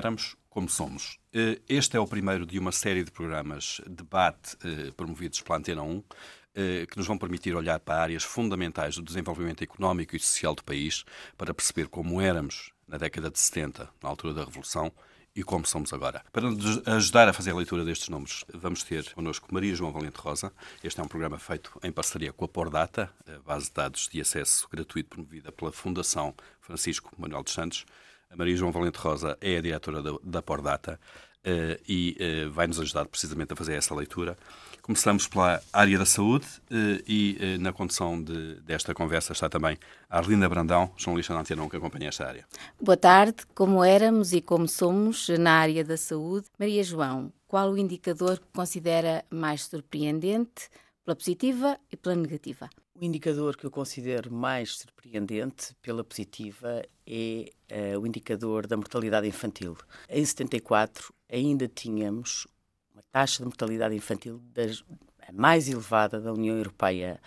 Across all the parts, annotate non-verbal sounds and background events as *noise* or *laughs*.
Éramos, como somos. Eh, este é o primeiro de uma série de programas debate eh, promovidos pela Antena 1, eh, que nos vão permitir olhar para áreas fundamentais do desenvolvimento económico e social do país, para perceber como éramos na década de 70, na altura da Revolução, e como somos agora. Para nos ajudar a fazer a leitura destes números, vamos ter connosco Maria João Valente Rosa. Este é um programa feito em parceria com a Pordata, a base de dados de acesso gratuito promovida pela Fundação Francisco Manuel dos Santos. A Maria João Valente Rosa é a diretora da, da Pordata uh, e uh, vai nos ajudar precisamente a fazer essa leitura. Começamos pela área da saúde uh, e na condução de, desta conversa está também a Arlinda Brandão, jornalista da Antena que acompanha esta área. Boa tarde. Como éramos e como somos na área da saúde, Maria João, qual o indicador que considera mais surpreendente pela positiva e pela negativa? O indicador que eu considero mais surpreendente pela positiva é uh, o indicador da mortalidade infantil. Em 74 ainda tínhamos uma taxa de mortalidade infantil das, a mais elevada da União Europeia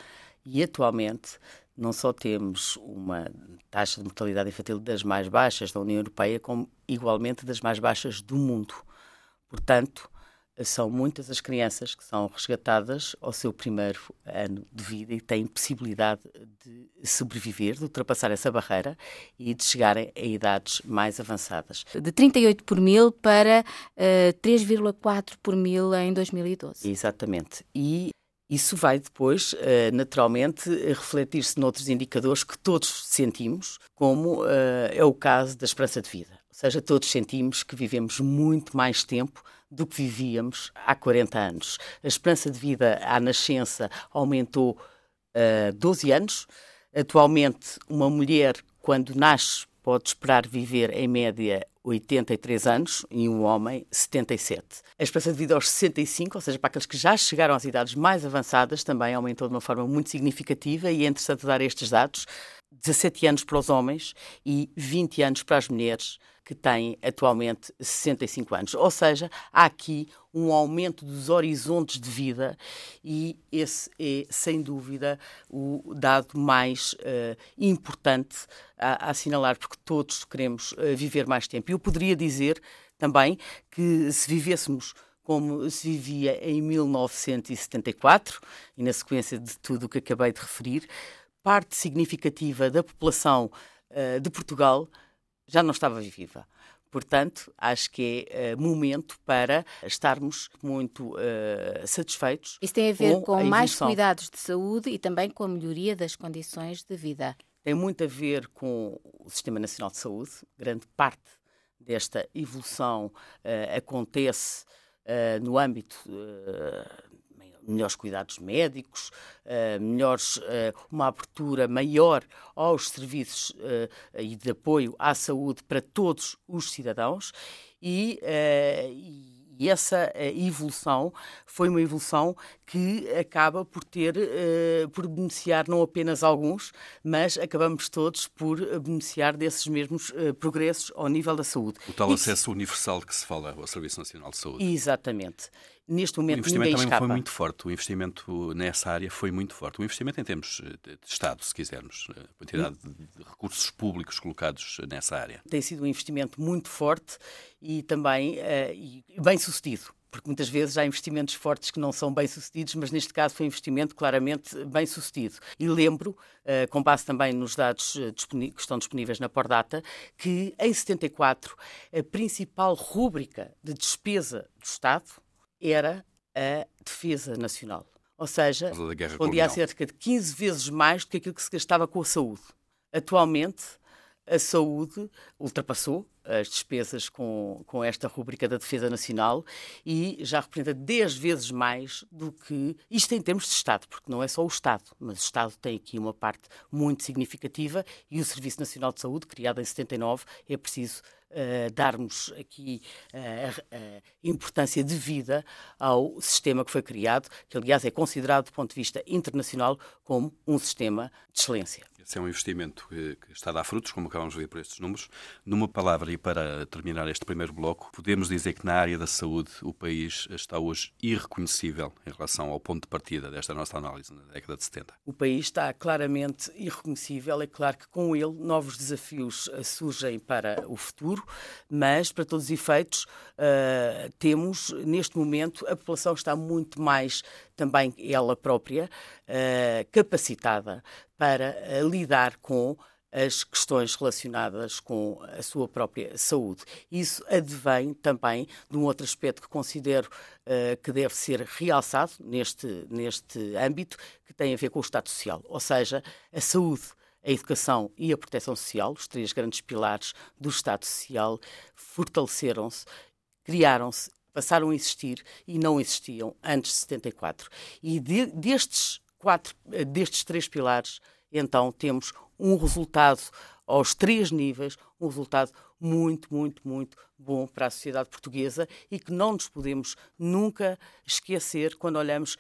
e atualmente não só temos uma taxa de mortalidade infantil das mais baixas da União Europeia, como igualmente das mais baixas do mundo. Portanto, são muitas as crianças que são resgatadas ao seu primeiro ano de vida e têm possibilidade de sobreviver, de ultrapassar essa barreira e de chegarem a idades mais avançadas. De 38 por mil para uh, 3,4 por mil em 2012. Exatamente. E isso vai depois, uh, naturalmente, refletir-se noutros indicadores que todos sentimos, como uh, é o caso da esperança de vida. Ou seja, todos sentimos que vivemos muito mais tempo do que vivíamos há 40 anos. A esperança de vida à nascença aumentou uh, eh, 12 anos. Atualmente, uma mulher, quando nasce, pode esperar viver, em média, 83 anos e um homem 77. A esperança de vida aos 65, ou seja, para aqueles que já chegaram às idades mais avançadas, também aumentou de uma forma muito significativa e é interessante dar estes dados. 17 anos para os homens e 20 anos para as mulheres, que têm atualmente 65 anos. Ou seja, há aqui um aumento dos horizontes de vida e esse é, sem dúvida, o dado mais uh, importante a, a, assinalar, porque todos queremos uh, viver mais tempo. Eu poderia dizer também que se vivêssemos como se vivia em 1974, e na sequência de tudo o que acabei de referir, parte significativa da população uh, de Portugal já não estava viva. Portanto, acho que é uh, momento para estarmos muito uh, satisfeitos. Isso tem a ver com, com a mais cuidados de saúde e também com a melhoria das condições de vida. Tem muito a ver com o Sistema Nacional de Saúde. Grande parte desta evolução uh, acontece no âmbito melhores cuidados médicos, uh, melhores, uh, uma abertura maior aos serviços uh, e de apoio à saúde para todos os cidadãos e, e essa evolução foi uma evolução que acaba por ter, por beneficiar não apenas alguns, mas acabamos todos por beneficiar desses mesmos progressos ao nível da saúde. O tal e acesso universal que se fala ao Serviço Nacional de Saúde. Exatamente neste momento o investimento também escapa. foi muito forte. O investimento nessa área foi muito forte. O investimento em termos de Estado, se quisermos, a quantidade de recursos públicos colocados nessa área. Tem sido um investimento muito forte e também uh, bem sucedido porque muitas vezes há investimentos fortes que não são bem sucedidos, mas neste caso foi um investimento claramente bem sucedido. E lembro, uh, com base também nos dados que estão disponíveis na Pordata, que em 74 a principal rúbrica de despesa do Estado era a defesa nacional. Ou seja, respondia a cerca de 15 vezes mais do que aquilo que se gastava com a saúde. Atualmente, a saúde ultrapassou as despesas com, com esta rubrica da defesa nacional e já representa 10 vezes mais do que isto em termos de Estado, porque não é só o Estado, mas o Estado tem aqui uma parte muito significativa e o Serviço Nacional de Saúde, criado em 79, é preciso Uh, darmos aqui uh, a importância de vida ao sistema que foi criado, que aliás é considerado do ponto de vista internacional como um sistema de excelência. Esse é um investimento que, que, está a dar frutos, como acabamos de ver por estes números. Numa palavra, e para terminar este primeiro bloco, podemos dizer que na área da saúde o país está hoje irreconhecível em relação ao ponto de partida desta nossa análise na década de 70. O país está claramente irreconhecível. É claro que com ele novos desafios eh, surgem para o futuro, mas para todos os efeitos uh, temos neste momento a população está muito mais também ela própria uh, capacitada para uh, lidar com as questões relacionadas com a sua própria saúde. Isso advém também de um outro aspecto que considero uh, que deve ser realçado neste, neste âmbito, que tem a ver com o Estado Social, ou seja, a saúde a educação e a proteção social, os três grandes pilares do Estado Social, fortaleceram-se, criaram-se, passaram a existir e não existiam antes de 74. E de, destes, quatro, eh, destes três pilares, então, temos um resultado aos três níveis, um resultado muito, muito, muito bom para a sociedade portuguesa e que não nos podemos nunca esquecer quando olhamos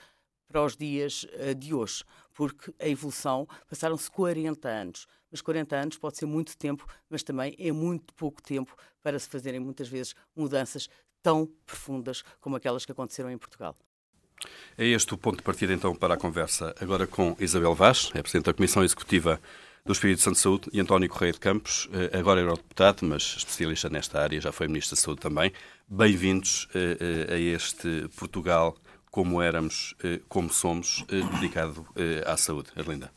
para os dias uh, de hoje, porque a evolução passaram-se 40 anos. Mas 40 anos pode ser muito tempo, mas também é muito pouco tempo para se fazerem muitas vezes mudanças tão profundas como aquelas que aconteceram em Portugal. É este o ponto de partida então para a conversa agora com Isabel Vaz, é Presidente da Comissão Executiva do Espírito Santo de Saúde, e António Correia de Campos, eh, agora eurodeputado, mas especialista nesta área, já foi Ministro da Saúde também. Bem-vindos eh, eh, a este Portugal como éramos, como somos, dedicado à saúde. Arlinda.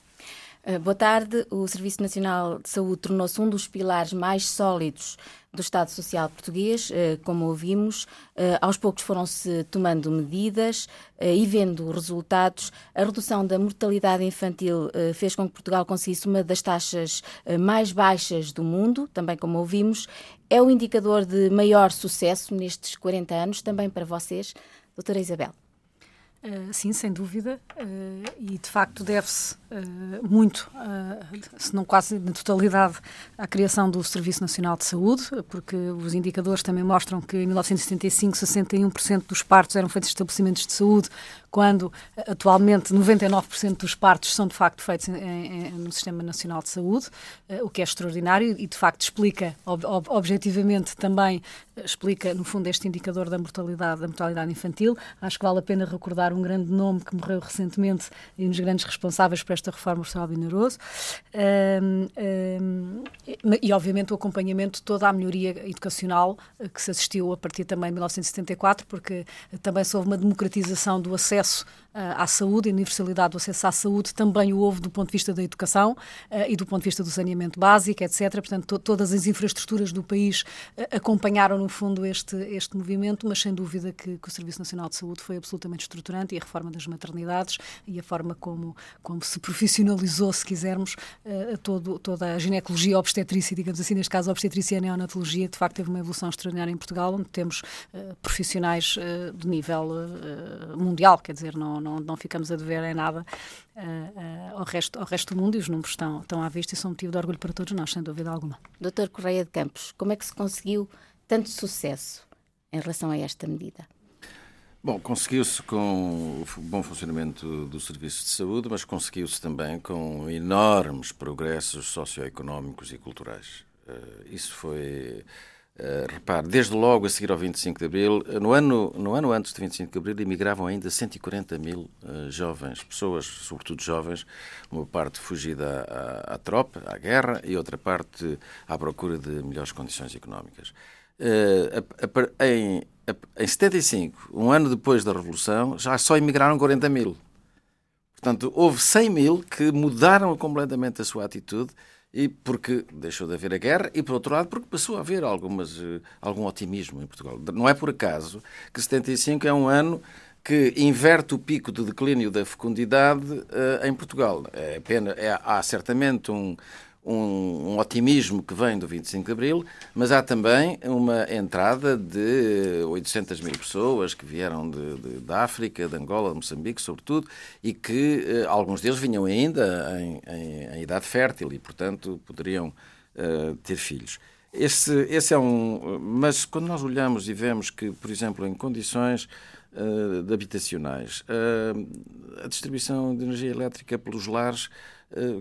Boa tarde. O Serviço Nacional de Saúde tornou-se um dos pilares mais sólidos do Estado Social português, eh, como ouvimos. Eh, aos poucos foram-se tomando medidas eh, e vendo resultados. A redução da mortalidade infantil fez com que Portugal conseguisse uma das taxas mais baixas do mundo, também como ouvimos. É o indicador de maior sucesso nestes 40 anos, também para vocês, doutora Isabel. Sim, sem dúvida, e de facto deve-se uh, muito, se não quase na totalidade, à criação do Serviço Nacional de Saúde, porque os indicadores também mostram que em 1975 61% dos partos eram feitos em estabelecimentos de saúde, quando atualmente 99% dos partos são de facto feitos em, em, no Sistema Nacional de Saúde, o que é extraordinário e de facto explica, ob, ob, objetivamente também, explica no fundo este indicador da mortalidade, da mortalidade infantil. Acho que vale a pena recordar um grande nome que morreu recentemente e um dos grandes responsáveis por esta reforma, o Sr. Albino Um, um, e, obviamente, o acompanhamento de toda a melhoria educacional eh, que se assistiu a partir também de 1974, porque também se houve uma democratização do acesso à saúde, a universalidade do acesso à saúde também o houve do ponto de vista da educação uh, e do ponto de vista do saneamento básico, etc. Portanto, to todas as infraestruturas do país uh, acompanharam, no fundo, este, este movimento, mas sem dúvida que, que, o Serviço Nacional de Saúde foi absolutamente estruturante e a reforma das maternidades e a forma como, como se profissionalizou, se quisermos, uh, todo, toda a ginecologia obstetrícia, digamos assim, neste caso a obstetrícia e a neonatologia, de facto teve uma evolução extraordinária em Portugal, onde temos profissionais de nível mundial, quer dizer, não não, não ficamos a dever em nada uh, uh, ao, resto, ao resto do mundo e os números estão, estão à vista e são motivo de orgulho para todos nós, sem dúvida alguma. Doutor Correia de Campos, como é que se conseguiu tanto sucesso em relação a esta medida? Bom, conseguiu-se com o bom funcionamento do serviço de saúde, mas conseguiu-se também com enormes progressos socioeconómicos e culturais. Uh, isso foi Uh, repare, desde logo a seguir ao 25 de Abril, eh, no ano, no ano antes de 25 de Abril, emigravam ainda 140 mil uh, jovens, pessoas, sobretudo jovens, uma parte fugida à, à, tropa, à guerra, e outra parte à procura de melhores condições económicas. Uh, a, a, em, em 75, um ano depois da Revolução, já só emigraram 40 mil. Portanto, houve 100 mil que mudaram completamente a sua atitude e porque deixou de haver a guerra e, por outro lado, porque passou a haver algumas, eh, algum otimismo em Portugal. Não é por acaso que 75 é um ano que inverte o pico de declínio da fecundidade uh, em Portugal. É pena, é, há certamente um, um, um, otimismo que vem do 25 de Abril, mas há também uma entrada de 800 mil pessoas que vieram de, de, de África, de Angola, de Moçambique, sobretudo, e que eh, alguns deles vinham ainda em, em, em, idade fértil e, portanto, poderiam uh, ter filhos. Esse, esse é um. Mas quando nós olhamos e vemos que, por exemplo, em condições de habitacionais. Uh, a distribuição de energia elétrica pelos lares eh,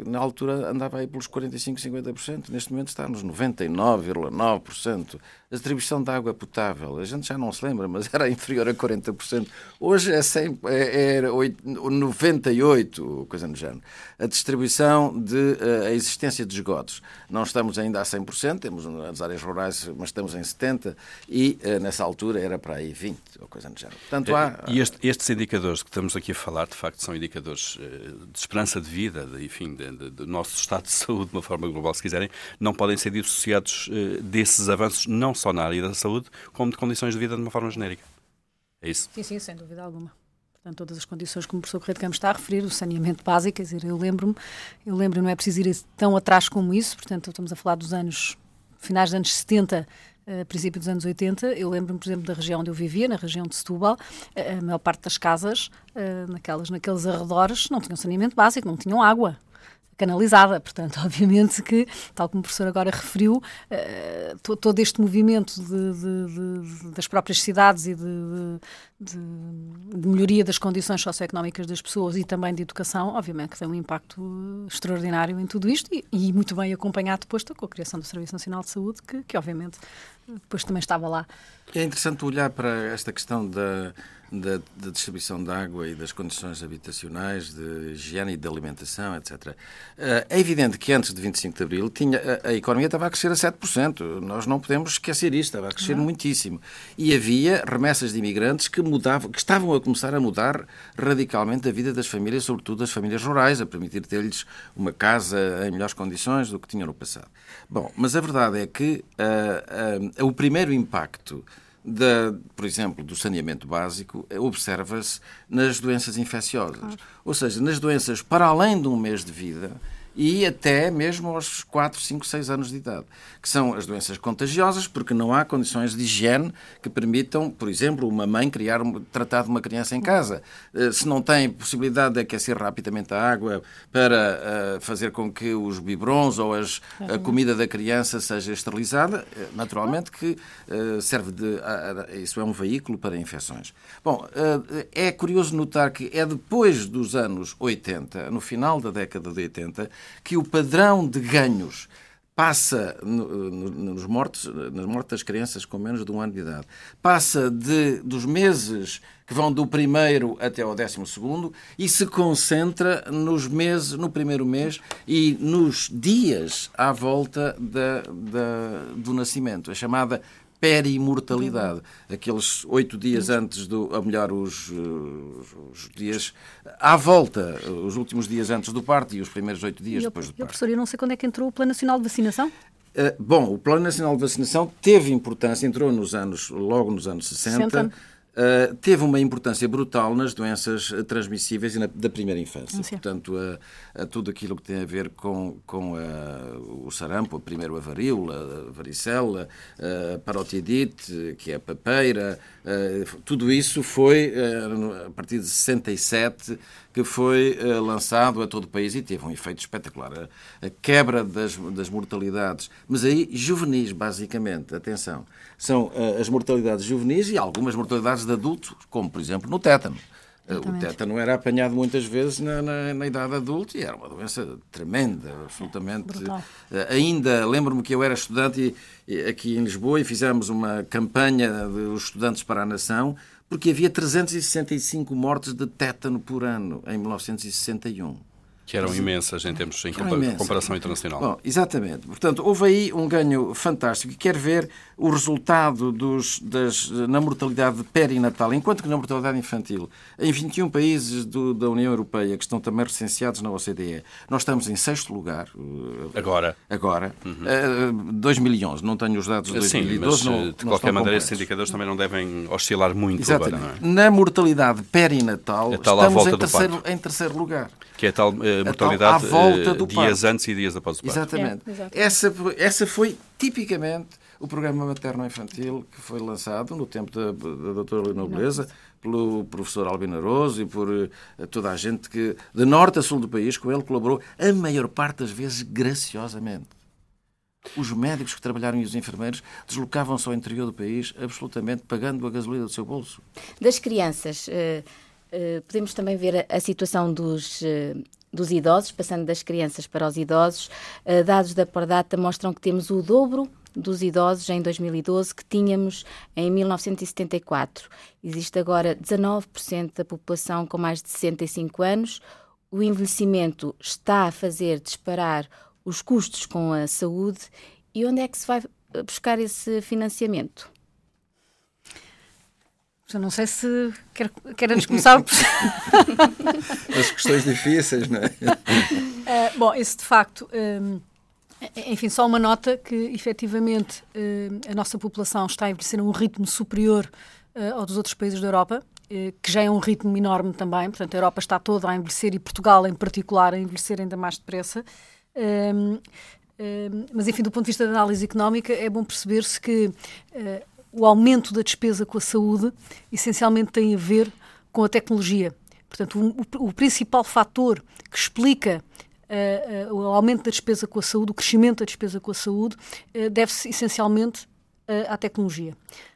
na altura andava aí pelos 45, 50%, neste momento está nos 99,9%. A distribuição de água potável, a gente já não se lembra, mas era inferior a 40%. Hoje é, 100, é, é 98%, coisa no género. A distribuição de eh, a existência de esgotos. Não estamos ainda a 100%, temos nas áreas rurais, mas estamos em 70% e eh, nessa altura era para aí 20%, ou coisa no género. Portanto, há... E este, estes indicadores que estamos aqui a falar, de facto, são indicadores de esperança de vida, de, enfim, do nosso estado de *laughs* saúde, de uma forma global, se quiserem, não podem ser dissociados desses avanços, não só na área da saúde, como de condições de vida de uma forma genérica. É isso? Sim, sim, sem dúvida alguma. Portanto, todas as condições como o professor Correio de Campos está a referir, o saneamento básico, quer dizer, eu lembro-me, eu lembro, não é preciso ir tão atrás como isso, portanto, estamos a falar dos anos, finais dos anos 70, a princípio dos anos 80, eu lembro-me, por exemplo, da região onde eu vivia, na região de Setúbal, a maior parte das casas, naquelas, naqueles arredores, não tinham saneamento básico, não tinham água canalizada. Portanto, *laughs* obviamente que, tal como o professor agora referiu, uh, todo este movimento de, de, de, das próprias cidades e de, melhoria das condições socioeconómicas das pessoas e também de educação, obviamente que tem um impacto extraordinário em tudo isto e, e muito bem acompanhado depois com a criação do Serviço Nacional de Saúde, que, que obviamente depois também estava lá. É interessante olhar para esta questão da da, da, distribuição de água e das condições habitacionais, de higiene e de alimentação, etc. Eh, é evidente que antes de 25 de Abril tinha, a, a economia estava a crescer a 7%. Nós não podemos esquecer isto, estava a crescer muitíssimo. E havia remessas de imigrantes que mudavam, que estavam a começar a mudar radicalmente a vida das famílias, sobretudo das famílias rurais, a permitir ter-lhes uma casa em melhores condições do que tinham no passado. Bom, mas a verdade é que uh, uh, o primeiro impacto da, por exemplo, do saneamento básico, observa-se nas doenças infecciosas. Claro. Ou seja, nas doenças para além de um mês de vida, e até mesmo aos 4, 5, 6 anos de idade, que são as doenças contagiosas, porque não há condições de higiene que permitam, por exemplo, uma mãe criar, tratar de uma criança em casa. Eh, se não tem possibilidade de aquecer rapidamente a água para eh, fazer com que os biberons ou as, a comida da criança seja esterilizada, eh, naturalmente que serve de. Isso é um veículo para infecções. Bom, é curioso notar que é depois dos anos 80, no final da década de 80, que o padrão de ganhos passa nos mortos, nas mortes das crianças com menos de um ano de idade, passa de, dos meses que vão do primeiro até ao décimo segundo e se concentra nos meses, no primeiro mês e nos dias à volta da, da, do nascimento, a chamada perimortalidade. Aqueles oito dias antes do. ou melhor, os, os, dias. à volta, os últimos dias antes do parto e os primeiros oito dias e depois do parto. professor, eu não sei quando é que entrou o Plano Nacional de Vacinação? Uh, bom, o Plano Nacional de Vacinação teve importância, entrou nos anos, logo nos anos 60. 60 Uh, teve uma importância brutal nas doenças transmissíveis e na, da primeira infância. Sim. Portanto, a, a, tudo aquilo que tem a ver com, com a, o sarampo, primeiro a varíola, a varicela, a parotidite, que é a papeira, uh, tudo isso foi, uh, a partir de 67, que foi lançado a todo o país e teve um efeito espetacular. A, a, quebra das, das mortalidades, mas aí juvenis, basicamente, atenção, são uh, as mortalidades juvenis e algumas mortalidades de adultos, como por exemplo no tétano. Uh, o tétano era apanhado muitas vezes na, na, na, idade adulta e era uma doença tremenda, absolutamente. ainda lembro-me que eu era estudante e, e, aqui em Lisboa e fizemos uma campanha dos estudantes para a nação porque havia 365 mortes de tétano por ano em 1961. Que eram imensas em termos em comparação internacional. Bom, exatamente. Portanto, houve aí um ganho fantástico. E quer ver o resultado dos, das, na mortalidade perinatal, enquanto que na mortalidade infantil, em 21 países do, da União Europeia, que estão também recenseados na OCDE, nós estamos em sexto lugar. Eh, agora. Agora. Uhum. 2011. Eh, não tenho os dados de 2012. Sim, mas, não, de qualquer maneira, esses indicadores também não devem oscilar muito exatamente. agora, é? Na mortalidade perinatal, estamos em terceiro, em terceiro lugar. Que é a tal uh, mortalidade tal, uh, dias parto. antes e dias após o parto. Exatamente. É, essa, essa foi tipicamente o programa materno-infantil que foi lançado no tempo da, da doutora Nobleza, pelo professor Albino Aroso e por uh, toda a gente que, de norte a sul do país, com ele colaborou, a maior parte das vezes graciosamente. Os médicos que trabalharam e os enfermeiros deslocavam-se ao interior do país absolutamente pagando a gasolina do seu bolso. Das crianças, uh, podemos também ver a, situação dos, uh, dos idosos, passando das crianças para os idosos. dados da Pordata mostram que temos o dobro dos idosos em 2012 que tínhamos em 1974. Existe agora 19% da população com mais de 65 anos. O envelhecimento está a fazer disparar os custos com a saúde. E onde é que se vai buscar esse financiamento? Eu não sei se quer, antes começar. *laughs* As questões difíceis, não é? Uh, bom, esse de facto. Um, enfim, só uma nota que efetivamente uh, a nossa população está a envelhecer a um ritmo superior uh, ao dos outros países da Europa, que já é um ritmo enorme também. Portanto, a Europa está toda a envelhecer e Portugal, em particular, a envelhecer ainda mais depressa. Um, um, mas, enfim, do ponto de vista da análise económica, é bom perceber-se que uh, o aumento da despesa com a saúde essencialmente tem a ver com a tecnologia. Portanto, o, o principal fator que explica uh, uh, o aumento da despesa com a saúde, o crescimento da despesa com a saúde, deve-se essencialmente à tecnologia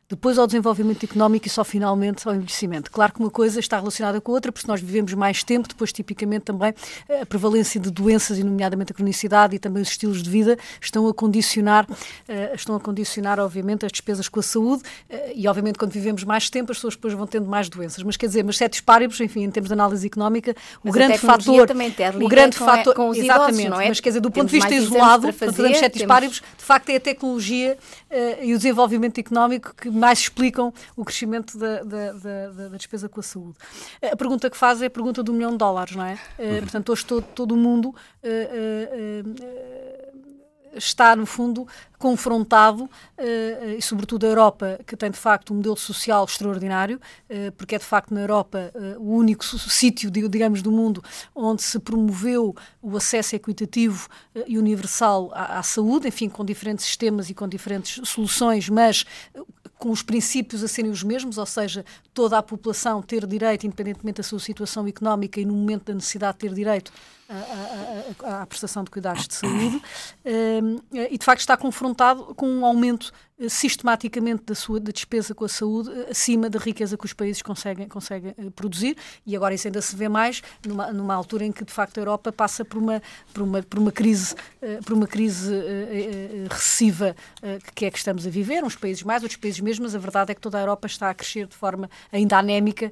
depois ao desenvolvimento económico e só finalmente ao envelhecimento. Claro que uma coisa está relacionada com a outra, porque se nós vivemos mais tempo, depois tipicamente também a prevalência de doenças, e nomeadamente a cronicidade e também os estilos de vida, estão a condicionar, uh, estão a condicionar obviamente as despesas com a saúde uh, e obviamente quando vivemos mais tempo as pessoas depois vão tendo mais doenças. Mas quer dizer, mas sete paribus, enfim, em termos de análise económica, mas o grande fator, o grande com fator, com os exatamente, idosos, não é? mas quer dizer, do ponto de vista isolado, fazer, sete temos... de facto é a tecnologia uh, e o desenvolvimento económico que mais explicam o crescimento da, da, da, da, despesa com a saúde. A pergunta que faz é a pergunta do milhão de dólares, não é? Uh, portanto, hoje todo, todo o mundo. Uh, está, no fundo, confrontado, uh, e sobretudo a Europa, que tem de facto um modelo social extraordinário, uh, porque é de facto na Europa uh, o único sítio, digamos, do mundo onde se promoveu o acesso equitativo e universal à, à, saúde, enfim, com diferentes sistemas e com diferentes soluções, mas com os princípios a serem os mesmos, ou seja, toda a população ter direito, independentemente da sua situação económica e no momento da necessidade ter direito à, à, prestação de cuidados de saúde, e de facto está confrontado com um aumento sistematicamente da sua da despesa com a saúde eh, acima da riqueza que os países conseguem, conseguem eh, produzir. E agora isso ainda se vê mais numa, numa altura em que de facto a Europa passa por uma por uma por uma crise eh, por uma crise recessiva que é que estamos a viver. Uns países mais outros países menos mas a verdade é que toda a Europa está a crescer de forma ainda anémica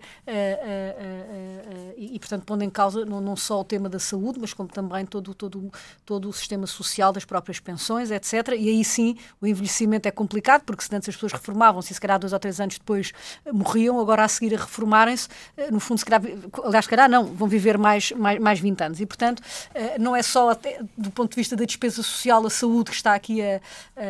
e, portanto pondo em causa não só o tema da saúde mas como também todo todo todo o sistema social das próprias pensões etc e aí sim o envelhecimento é complicado complicado, porque se antes as pessoas reformavam-se e se calhar dois ou três anos depois eh, morriam, agora a seguir a reformarem-se, eh, no fundo, se calhar, aliás, se calhar não, vão viver mais, mais, mais 20 anos. E, portanto, eh, não é só até, do ponto de vista da despesa social, a saúde que está aqui a, a,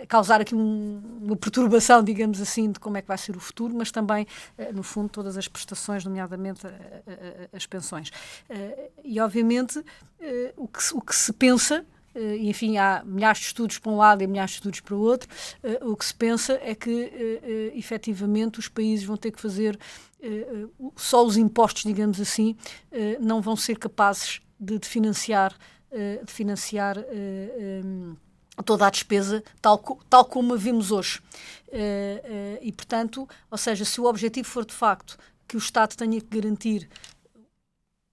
a, a causar aqui um, uma perturbação, digamos assim, de como é que vai ser o futuro, mas também, no fundo, todas as prestações, nomeadamente as pensões. E, obviamente, o que, o que se pensa enfim, há milhares de estudos para um lado e milhares de estudos para o outro, uh, o que se pensa é que, uh, efetivamente, os países vão ter que fazer, só os impostos, digamos assim, não vão ser capazes de, financiar, de financiar toda a despesa, tal, tal como a vimos hoje. e, portanto, ou seja, se o objetivo for de facto que o Estado tenha que garantir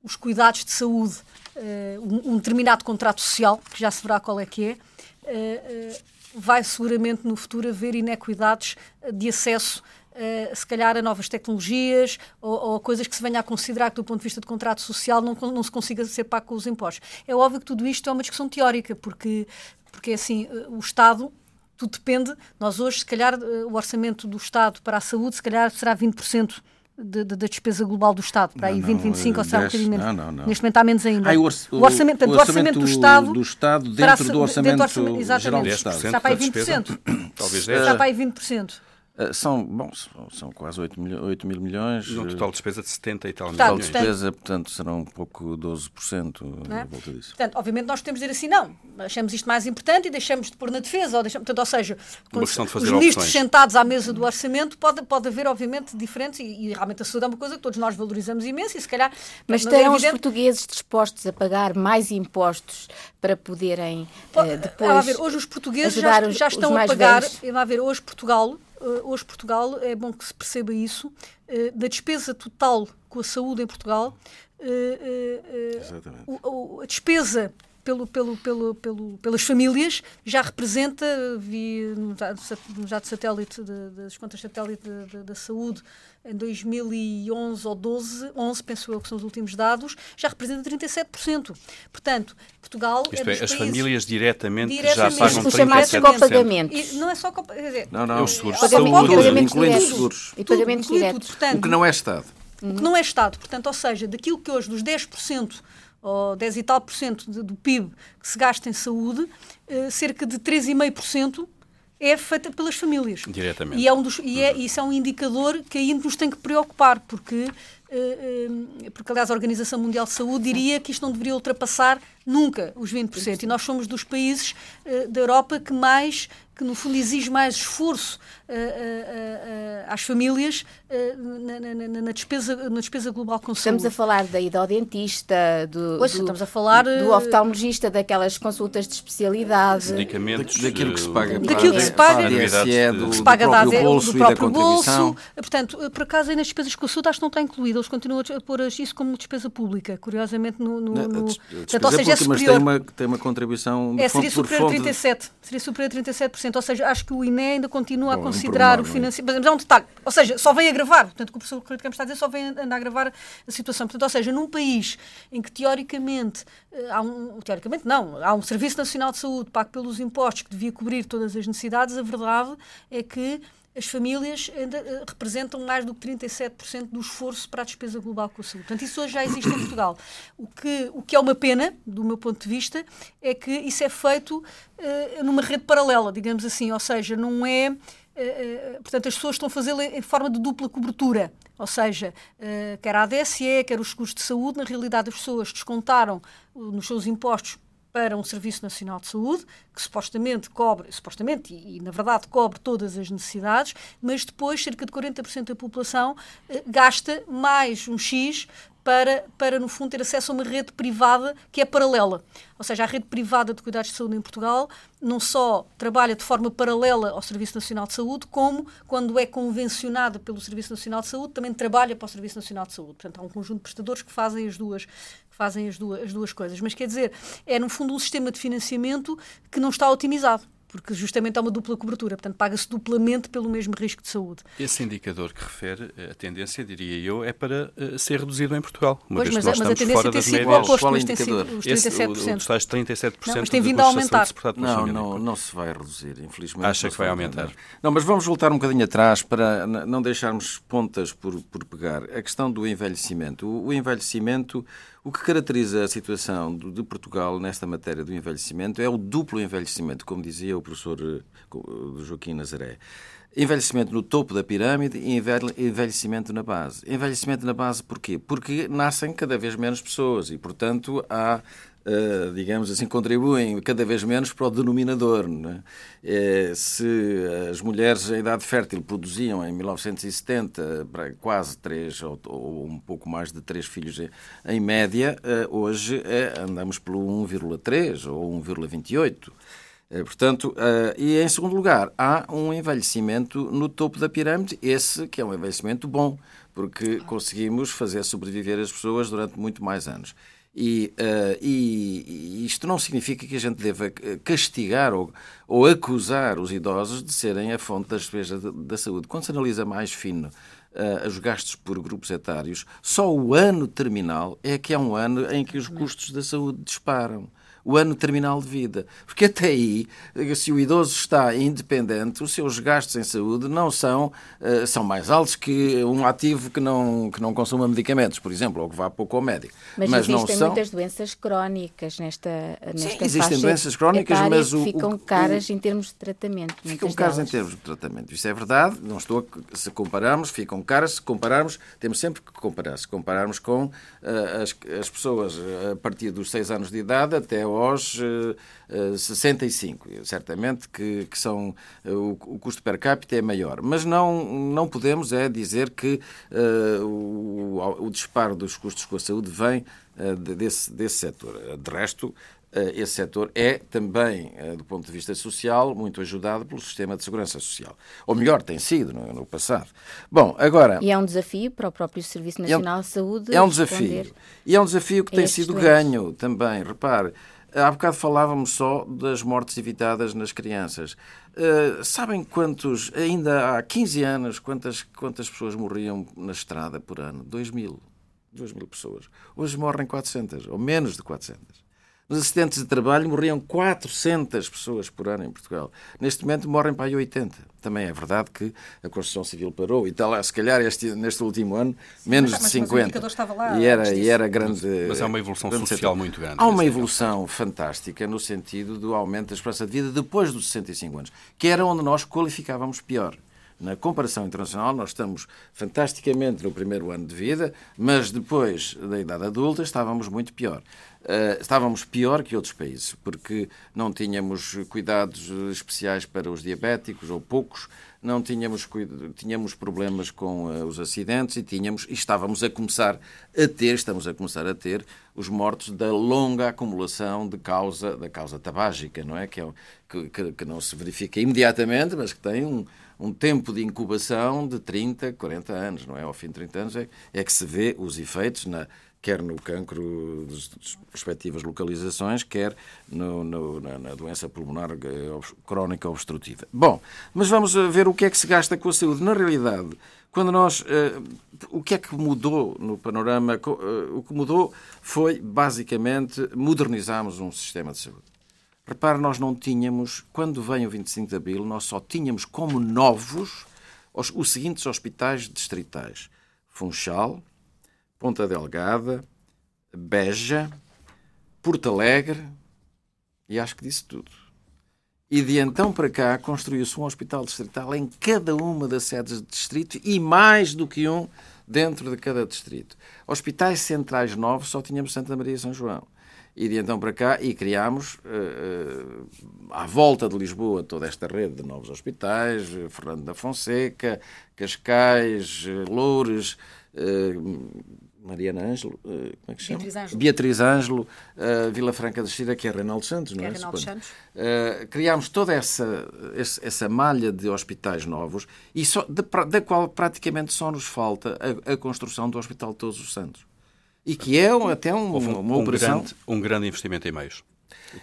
os cuidados de saúde, uh, um, um, determinado contrato social, que já se verá qual é que é, uh, uh, vai seguramente no futuro haver inequidades de acesso Uh, se calhar a novas tecnologias ou, ou, coisas que se venha a considerar que do ponto de vista de contrato social não, não se consiga ser pago com os impostos. É óbvio que tudo isto é uma discussão teórica, porque, porque assim, o Estado, tudo depende, nós hoje, se calhar, o orçamento do Estado para a saúde, se calhar será 20% da de, de despesa global do Estado, para aí 20, 25 ou será um bocadinho menos. Não, não, não. Neste momento há menos ainda. Ah, o, o, orçamento, o, orçamento, orçamento do Estado, do Estado dentro do orçamento, dentro do orçamento geral do Estado. Está para aí 20%. Talvez Está para aí 20%. Uh, são, bom, são quase 8 mil, 8 mil milhões. No total de despesa de 70 e tal milhões. Total de despesa, portanto, serão um pouco 12% não é? volta disso. Portanto, obviamente nós podemos dizer assim, não, achamos isto mais importante e deixamos de pôr na defesa. Ou, deixamos, portanto, ou seja, os ministros opções. sentados à mesa do orçamento pode, pode haver, obviamente, diferentes e, e, realmente a saúde é uma coisa que todos nós valorizamos imenso e se calhar... Mas é terão evidente... os portugueses dispostos a pagar mais impostos para poderem uh, depois ver, hoje os portugueses já, já estão a pagar... A ver, hoje Portugal eh, hoje Portugal, é bom que se perceba isso, eh, da despesa total com a saúde em Portugal, eh, a despesa pelo, pelo, pelo, pelo, pelas famílias já representa, vi no jato satélite, das contas satélite da saúde, em 2011 ou 12, 11, penso eu que são os últimos dados, já representa 37%. Portanto, Portugal Isto é, é as países, famílias diretamente, diretamente já pagam 37%. Os chamados copagamentos. E não é só copa, quer dizer, não, não, é os seguros de saúde, incluindo diretos. seguros. E pagamentos diretos. Portanto, o que não é Estado. O que não é Estado. Portanto, ou seja, daquilo que hoje, dos 10% ou 10 e tal por cento do PIB que se gasta em saúde, eh, cerca de 3,5% é feita pelas famílias. Diretamente. E, é um dos, e é, isso é um indicador que ainda nos tem que preocupar, porque, eh, eh, porque aliás, a Organização Mundial de Saúde diria que isto não deveria ultrapassar nunca os 20%. E nós somos dos países da Europa que mais que no fundo exige mais esforço uh, uh, uh, às famílias na, na, na, despesa, na despesa global com Estamos saúde. a falar da ida ao dentista, do, do, estamos a falar, do oftalmologista, daquelas consultas de especialidade. Medicamentos. daquilo que se paga daquilo que se paga, do, que se paga do da próprio bolso do e da próprio bolso. Portanto, por acaso, aí nas despesas com saúde acho que não está incluído. Eles continuam a pôr isso como despesa pública, curiosamente no... no, no... Portanto, ou seja, é superior. Mas tem uma, tem uma contribuição é, seria superior a 37. Seria superior a 37%. Ou seja, acho que o INE ainda continua Bom, a considerar um o financiamento. Mas é um detalhe. Ou seja, só vem agravar. Portanto, o que o professor Correio de Campos está a dizer só vem a agravar a situação. Portanto, ou seja, num país em que teoricamente há um. Teoricamente não. Há um Serviço Nacional de Saúde pago pelos impostos que devia cobrir todas as necessidades, a verdade é que as famílias ainda, uh, representam mais do que 37% do esforço para a despesa global com a saúde. Portanto, isso hoje já existe em Portugal. O que, o que é uma pena, do meu ponto de vista, é que isso é feito uh, numa rede paralela, digamos assim, ou seja, não é. Uh, portanto, as pessoas estão a fazê-lo em forma de dupla cobertura. Ou seja, quer a ADSE, quer os seguros de saúde, na realidade as pessoas descontaram nos seus impostos para um Serviço Nacional de Saúde, que supostamente cobre, supostamente e, e, na verdade cobre todas as necessidades, mas depois cerca de 40% da população eh, gasta mais um X para, para, no fundo, ter acesso a uma rede privada que é paralela. Ou seja, a rede privada de cuidados de saúde em Portugal não só trabalha de forma paralela ao Serviço Nacional de Saúde, como, quando é convencionada pelo Serviço Nacional de Saúde, também trabalha para o Serviço Nacional de Saúde. Portanto, há um conjunto de prestadores que fazem as duas, fazem as duas, as duas coisas. Mas, quer dizer, é, no fundo, um sistema de financiamento que não está otimizado porque justamente há uma dupla cobertura, portanto paga-se duplamente pelo mesmo risco de saúde. Esse indicador que refere, a tendência, diria eu, é para uh, ser reduzido em Portugal, uma pois, vez mas, que nós mas estamos fora das médias. Qual, qual mas tem sido os 37%. Esse, o, o, tais 37% não, mas tem vindo a aumentar. Não, não, não se vai reduzir, infelizmente. Acha que vai aumentar? Não, mas vamos voltar um bocadinho atrás para não deixarmos pontas por, por pegar. A questão do envelhecimento. O, o envelhecimento o que caracteriza a situação de Portugal nesta matéria do envelhecimento é o duplo envelhecimento, como dizia o professor Joaquim Nazaré. Envelhecimento no topo da pirâmide e envelhecimento na base. Envelhecimento na base porquê? Porque nascem cada vez menos pessoas e, portanto, há Uh, digamos assim, contribuem cada vez menos para o denominador. É? É, se as mulheres em idade fértil produziam em 1970 para quase três ou, ou, um pouco mais de três filhos em, média, uh, hoje uh, andamos pelo 1,3 ou 1,28. Portanto, e em segundo lugar, há um envelhecimento no topo da pirâmide, esse que é um envelhecimento bom, porque conseguimos fazer sobreviver as pessoas durante muito mais anos. E, uh, e, e, isto não significa que a gente deva castigar ou, ou acusar os idosos de serem a fonte das despesas da saúde. Quando se analisa mais fino uh, os gastos por grupos etários, só o ano terminal é que é um ano em que os custos da saúde disparam. O ano terminal de vida. Porque até aí, se o idoso está independente, os seus gastos em saúde não são, uh, são mais altos que um ativo que não, que não consuma medicamentos, por exemplo, ou que vá pouco ao médico. Mas, mas existem são... muitas doenças crónicas nesta, nesta Sim, existem doenças crónicas, mas o, ficam caras o, em termos de tratamento. Ficam caras em termos de tratamento. Isso é verdade. Não estou a, se compararmos, ficam caras. Se compararmos, temos sempre que comparar. Se compararmos com uh, as, as pessoas a partir dos 6 anos de idade até aos uh, uh, 65. Certamente que, que são uh, o, custo per capita é maior. Mas não, não podemos é dizer que o, o disparo dos custos com a saúde vem desse, desse setor. De resto, esse setor é também, do ponto de vista social, muito ajudado pelo sistema de segurança social. Ou melhor, tem sido no, no passado. Bom, agora... E é um desafio para o próprio Serviço Nacional é um, de Saúde É um desafio. E é um desafio que tem sido ganho também. Repare, Há bocado falávamos só das mortes evitadas nas crianças. Uh, sabem quantos, ainda há 15 anos, quantas, quantas pessoas morriam na estrada por ano? 2 mil. 2 mil pessoas. Hoje morrem 400, ou menos de 400. Nos acidentes de trabalho morriam 400 pessoas por ano em Portugal. Neste momento morrem para aí 80. Também é verdade que a construção civil parou e tal, se calhar este, neste último ano menos mas, de 50. Mas lá, e era, e era grande. Mas, mas é uma evolução social setor. muito grande. Há uma evolução fantástica no sentido do aumento da esperança de vida depois dos 65 anos, que era onde nós qualificávamos pior. Na comparação internacional, nós estamos fantasticamente no primeiro ano de vida, mas depois da idade adulta estávamos muito pior. Uh, estávamos pior que outros países, porque não tínhamos cuidados especiais para os diabéticos, ou poucos, não tínhamos, tínhamos problemas com uh, os acidentes e tínhamos, e estávamos a começar a ter, estamos a começar a ter, os mortos da longa acumulação de causa, da causa tabágica, não é? Que, é, que, que não se verifica imediatamente, mas que tem um, um tempo de incubação de 30, 40 anos, não é? Ao fim de 30 anos é, é que se vê os efeitos na quer no cancro das respectivas localizações, quer no, no, na, na, doença pulmonar eh, crónica obstrutiva. Bom, mas vamos eh, ver o que é que se gasta com a saúde. Na realidade, quando nós. Uh, o que é que mudou no panorama? Uh, o que mudou foi, basicamente, modernizarmos um sistema de saúde. Repare, nós não tínhamos, quando vem o 25 de Abril, nós só tínhamos como novos os, os seguintes hospitais distritais: Funchal, Ponta Delgada, Beja, Porto Alegre e acho que disse tudo. E de então para cá construiu-se um hospital distrital em cada uma das sedes de distrito e mais do que um dentro de cada distrito. Hospitais centrais novos só tínhamos Santa Maria e São João. E de então para cá, e criámos, uh, uh, à volta de Lisboa, toda esta rede de novos hospitais, Fernando da Fonseca, Cascais, Loures, Mariana Ângelo, uh, como é que chama? Beatriz Ângelo. Beatriz Ângelo, uh, Vila Franca da Xira, que é Reinaldo Santos, não é? é Reinaldo Santos. Uh, criámos toda essa, essa malha de hospitais novos e só, de, da qual praticamente só nos falta a, a, construção do Hospital de Todos os Santos. E que é até um, um, uma operação... Grande, um grande investimento em meios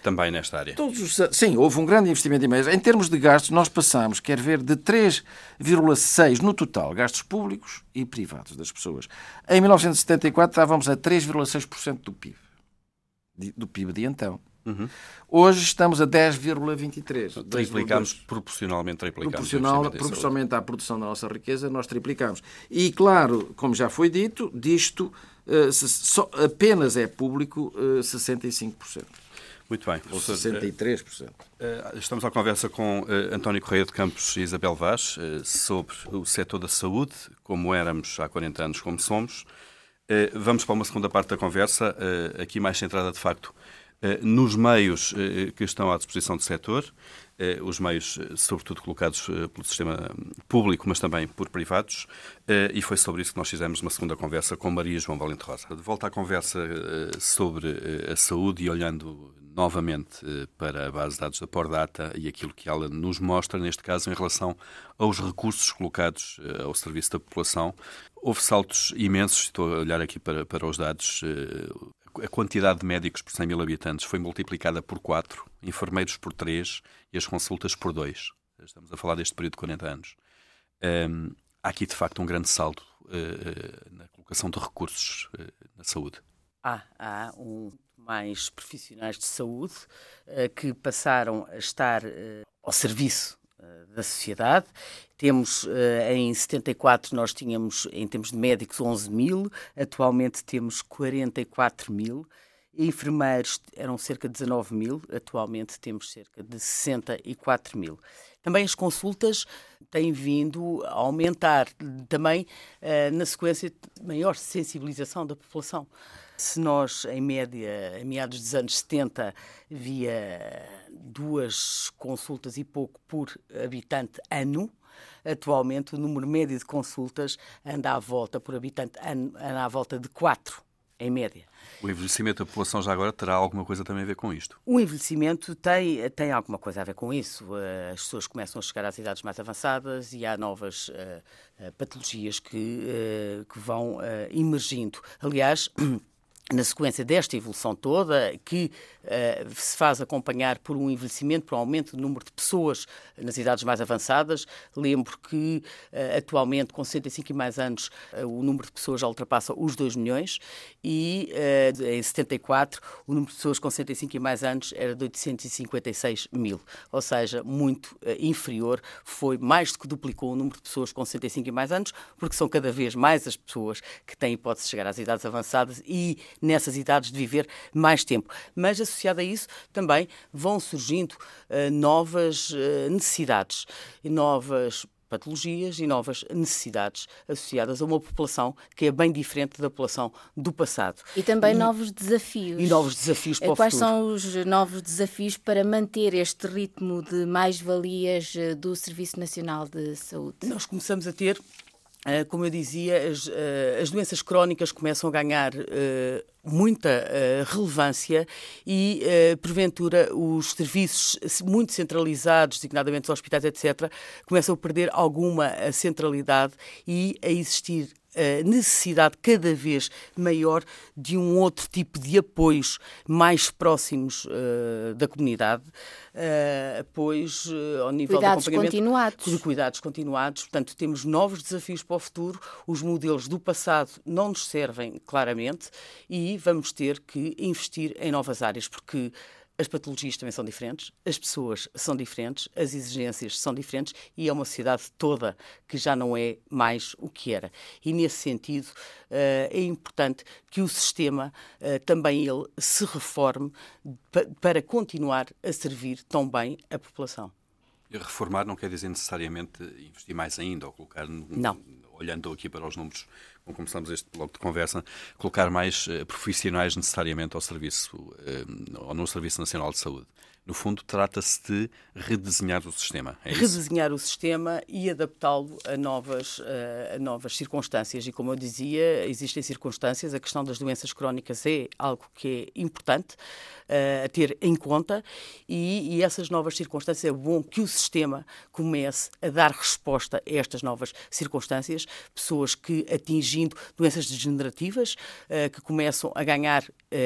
também nesta área. Todos, sim, houve um grande investimento em meios. Em termos de gastos, nós passamos, quer ver, de 3,6 no total, gastos públicos e privados das pessoas. Em 1974 estávamos a 3,6% do PIB. Do PIB de então. Uhum. Hoje estamos a 10,23. Triplicamos, proporcionalmente triplicamos. Proporcional, proporcionalmente à produção da nossa riqueza, nós triplicamos. E, claro, como já foi dito, disto uh, só, apenas é público uh, eh, 65%. Muito bem. Ou 63%. Eh, estamos à conversa com eh, António Correia de Campos e Isabel Vaz eh, sobre o setor da saúde, como éramos há 40 anos, como somos. Vamos para uma segunda parte da conversa, aqui mais centrada, de facto, nos meios que estão à disposição do setor, os meios, sobretudo, colocados pelo sistema público, mas também por privados, e foi sobre isso que nós fizemos uma segunda conversa com Maria João Valente Rosa. De volta à conversa sobre a saúde e olhando novamente eh, para a base de dados da Pordata e aquilo que ela nos mostra, neste caso, em relação aos recursos colocados eh, ao serviço da população. Houve saltos imensos, estou a olhar aqui para, para os dados. A quantidade de médicos por 100 mil habitantes foi multiplicada por 4, enfermeiros por 3 e as consultas por 2. Estamos a falar deste período de 40 anos. Um, há aqui, de facto, um grande salto uh, na colocação de recursos uh, na saúde. Há, um mais profissionais de saúde que passaram a estar ao serviço da sociedade. Temos, em 74, nós tínhamos, em termos de médicos, 11 mil, atualmente temos 44 mil. Enfermeiros eram cerca de 19 mil, atualmente temos cerca de 64 mil. Também as consultas têm vindo a aumentar, também uh, na sequência de maior sensibilização da população. Se nós, em média, em meados dos anos 70, via duas consultas e pouco por habitante ano, atualmente o número médio de consultas anda à volta por habitante ano, anda à volta de quatro em média. O envelhecimento da população já agora terá alguma coisa também a ver com isto? O envelhecimento tem, tem alguma coisa a ver com isso. Eh, as pessoas começam a chegar às idades mais avançadas e há novas uh, patologias que, uh, que vão uh, emergindo. Aliás, *clears throat* na sequência desta evolução toda, que uh, se faz acompanhar por um envelhecimento, por um aumento do número de pessoas nas idades mais avançadas. Lembro que uh, atualmente, com 65 e mais anos, uh, o número de pessoas já ultrapassa os 2 milhões e em 74 o número de pessoas com 65 e mais anos era de 856 mil, ou seja, muito inferior, foi mais do que duplicou o número de pessoas com 65 e mais anos, porque são cada vez mais as pessoas que têm hipótese de chegar às idades avançadas e nessas idades de viver mais tempo. Mas associado a isso também vão surgindo uh, novas uh, necessidades e novas patologias e novas necessidades associadas a uma população que é bem diferente da população do passado. E também e, novos desafios. E novos desafios para o Quais futuro. são os novos desafios para manter este ritmo de mais-valias do Serviço Nacional de Saúde? Nós começamos a ter como eu dizia, as, ah, as, doenças crónicas começam a ganhar ah, muita relevância e, porventura, os serviços muito centralizados, designadamente os hospitais, etc., começam a perder alguma centralidade e a existir a necessidade cada vez maior de um outro tipo de apoios mais próximos uh, da comunidade, uh, apoios uh, ao nível cuidados de. Continuados. De cuidados continuados. Portanto, temos novos desafios para o futuro. Os modelos do passado não nos servem claramente e vamos ter que investir em novas áreas, porque as patologias também são diferentes, as pessoas são diferentes, as exigências são diferentes e é uma sociedade toda que já não é mais o que era. E nesse sentido uh, é importante que o sistema uh, também ele se reforme para continuar a servir tão bem a população. E reformar não quer dizer necessariamente investir mais ainda ou colocar. Não. Olhando aqui para os números como começamos este bloco de conversa, colocar mais uh, profissionais necessariamente ao serviço, uh, no Serviço Nacional de Saúde. No fundo, trata-se de redesenhar o sistema. É redesenhar o sistema e adaptá-lo a novas, a novas circunstâncias. E como eu dizia, existem circunstâncias, a questão das doenças crónicas é algo que é importante uh, a ter em conta, e, e, essas novas circunstâncias é bom que o sistema comece a dar resposta a estas novas circunstâncias. Pessoas que atingindo doenças degenerativas, uh, que começam a ganhar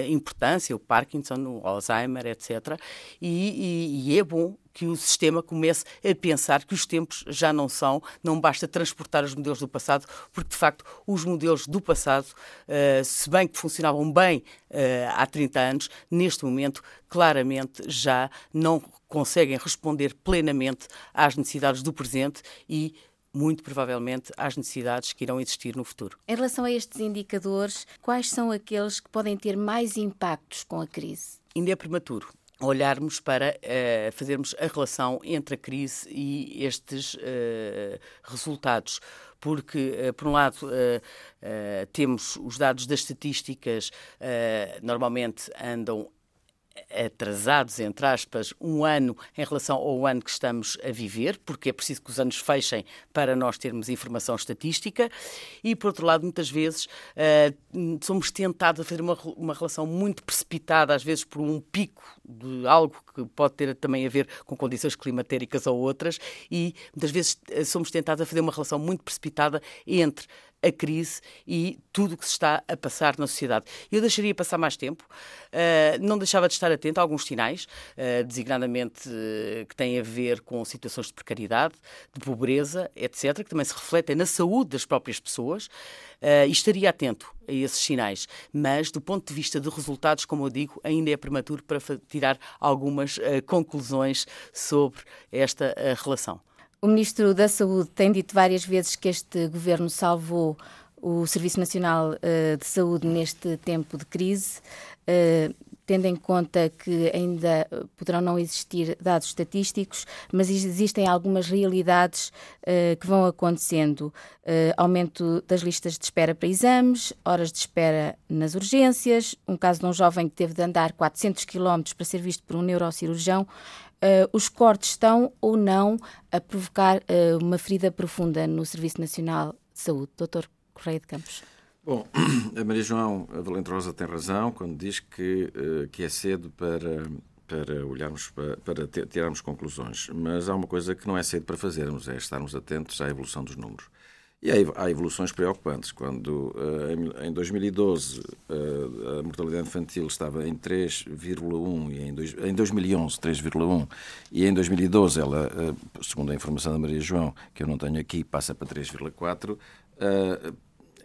importância, o Parkinson, o Alzheimer, etc e, e, e é bom que o sistema comece a pensar que os tempos já não são, não basta transportar os modelos do passado, porque de facto os modelos do passado, uh, se bem que funcionavam bem uh, há 30 anos, neste momento claramente já não conseguem responder plenamente às necessidades do presente e muito provavelmente às necessidades que irão existir no futuro. Em relação a estes indicadores, quais são aqueles que podem ter mais impactos com a crise? Ainda é prematuro olharmos para uh, fazermos a relação entre a crise e estes uh, resultados. Porque, uh, por um lado, temos os dados das estatísticas, normalmente andam atrasados, entre aspas, um ano em relação ao ano que estamos a viver, porque é preciso que os anos fechem para nós termos informação estatística, e por outro lado, muitas vezes uh, somos tentados a fazer uma, uma relação muito precipitada, às vezes por um pico de algo que pode ter também a ver com condições climatéricas ou outras, e muitas vezes somos tentados a fazer uma relação muito precipitada entre a crise e tudo o que se está a passar na sociedade. Eu deixaria passar mais tempo, uh, não deixava de estar atento a alguns sinais, uh, designadamente uh, que têm a ver com situações de precariedade, de pobreza, etc., que também se refletem na saúde das próprias pessoas, e estaria atento a esses sinais. Mas, do ponto de vista de resultados, como eu digo, ainda é prematuro para tirar algumas conclusões sobre esta relação. O Ministro da Saúde tem dito várias vezes que este governo salvou o Serviço Nacional uh, de Saúde neste tempo de crise, uh, tendo em conta que ainda poderão não existir dados estatísticos, mas existem algumas realidades uh, que vão acontecendo. aumento das listas de espera para exames, horas de espera nas urgências, um caso de um jovem que teve de andar 400 quilómetros para ser visto por um neurocirurgião. Uh, os cortes estão ou não a provocar uh, uma ferida profunda no Serviço Nacional de Saúde? Doutor Correia de Campos. Bom, *clears throat* a Maria João Valentrosa tem razão quando diz que, uh, que é cedo para, para olharmos para, para tirarmos conclusões, mas há uma coisa que não é cedo para fazermos, é estarmos atentos à evolução dos números. E há evoluções preocupantes. Quando uh, em 2012 uh, eh, a mortalidade infantil estava em 3,1 e em, dois, em 2011 3,1 e em 2012 ela, uh, segundo a informação da Maria João, que eu não tenho aqui, passa para 3,4,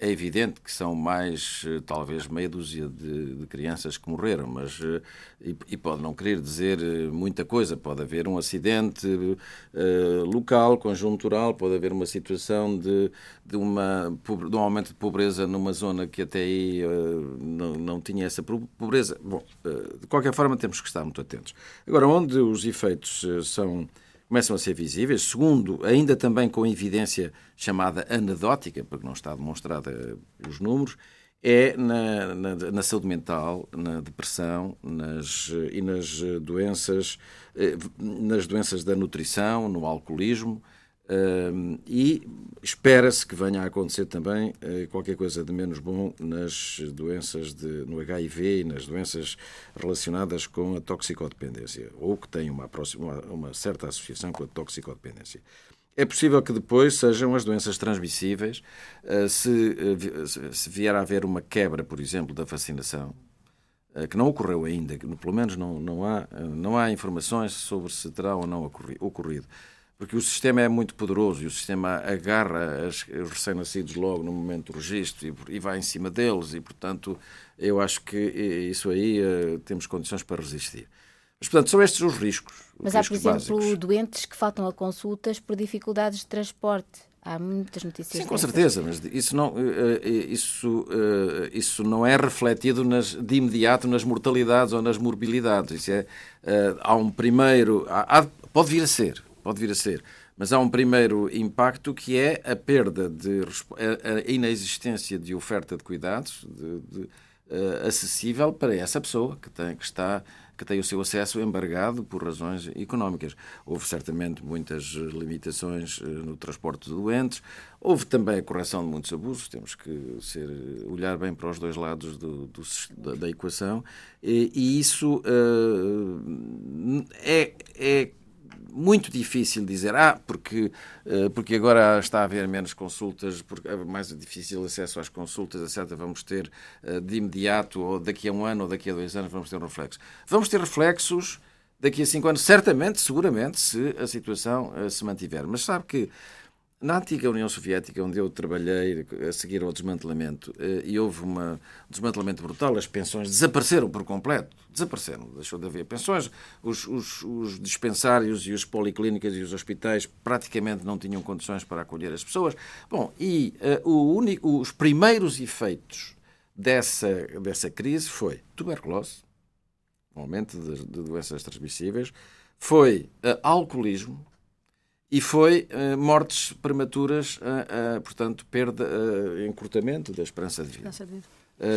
é evidente que são mais, eh, talvez, meia dúzia de, de crianças que morreram, mas eh, e, e, pode não querer dizer eh, muita coisa. Pode haver um acidente uh, local, conjuntural, pode haver uma situação de, de, uma, de um aumento de pobreza numa zona que até aí uh, não, não tinha essa pobreza. Bom, uh, de qualquer forma, temos que estar muito atentos. Agora, onde os efeitos são começam a ser visíveis. Segundo, ainda também com evidência chamada anedótica, porque não está demonstrada os números, é na, na, na, saúde mental, na depressão nas, e nas doenças, eh, nas doenças da nutrição, no alcoolismo, e espera-se que venha a acontecer também uh, qualquer coisa de menos bom nas doenças de, no HIV e nas doenças relacionadas com a toxicodependência, ou que têm uma, próxima, uma certa associação com a toxicodependência. É possível que depois sejam as doenças transmissíveis, uh, se, uh, se vier a haver uma quebra, por exemplo, da vacinação, que não ocorreu ainda, pelo menos não, não, há, não há informações sobre se terá ou não ocorrido porque o sistema é muito poderoso e o sistema agarra os recém-nascidos logo no momento do registro e, e, vai em cima deles e, portanto, eu acho que isso aí uh, temos condições para resistir. Mas, portanto, são estes os riscos. Mas há, por exemplo, básicos. doentes que faltam a consultas por dificuldades de transporte. Há muitas notícias. Sim, com certeza, mas isso não, eh, eh, isso, isso não é refletido nas, de imediato nas mortalidades ou nas morbilidades. Isso é, há um primeiro. Há, pode vir a ser, pode vir a ser. Mas há um primeiro impacto que é a perda de a inexistência de oferta de cuidados de, de, uh, acessível para essa pessoa que tem que está que tem o seu acesso embargado por razões económicas. Houve certamente muitas limitações uh, no transporte de doentes, houve também a correção de muitos abusos, temos que ser, olhar bem para os dois lados do, do, da, da, equação, e, e isso uh, é, é muito difícil dizer, ah, porque, eh, porque agora está a haver menos consultas, porque é mais difícil acesso às consultas, etc. Vamos ter eh, de imediato, ou daqui a um ano, ou daqui a dois anos, vamos ter um reflexo. Vamos ter reflexos daqui a cinco anos, certamente, seguramente, se a situação eh, se mantiver. Mas sabe que na antiga União Soviética, onde eu trabalhei a seguir ao desmantelamento, eh, e houve uma, um desmantelamento brutal, as pensões desapareceram por completo. Desapareceram, deixou de haver pensões. Os, os, os dispensários e as policlínicas e os hospitais praticamente não tinham condições para acolher as pessoas. Bom, e uh, único, os primeiros efeitos dessa, dessa crise foi tuberculose, aumento de, de doenças transmissíveis, foi uh, alcoolismo, e foi uh, mortes prematuras, uh, uh, portanto, perda, encurtamento da esperança de vida.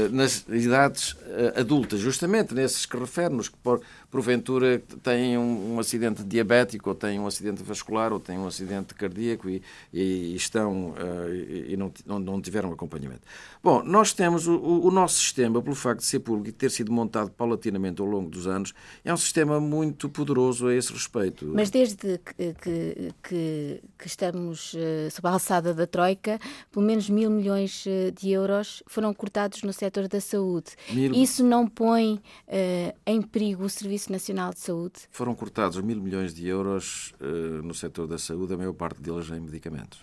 nas idades adultas, justamente nesses que refere-nos, que por, porventura têm um, um, acidente diabético, ou têm um acidente vascular, ou têm um acidente cardíaco e, e estão uh, e, e não, não, tiveram acompanhamento. Bom, nós temos o, o, nosso sistema, pelo facto de ser público e ter sido montado paulatinamente ao longo dos anos, é um sistema muito poderoso a esse respeito. Mas desde que, que, que, que estamos uh, sob a alçada da Troika, pelo menos mil milhões eh, de euros foram cortados no setor da saúde. Mil... Isso não põe uh, em perigo o Serviço Nacional de Saúde? Foram cortados mil milhões de euros uh, no setor da saúde, a maior parte deles em medicamentos.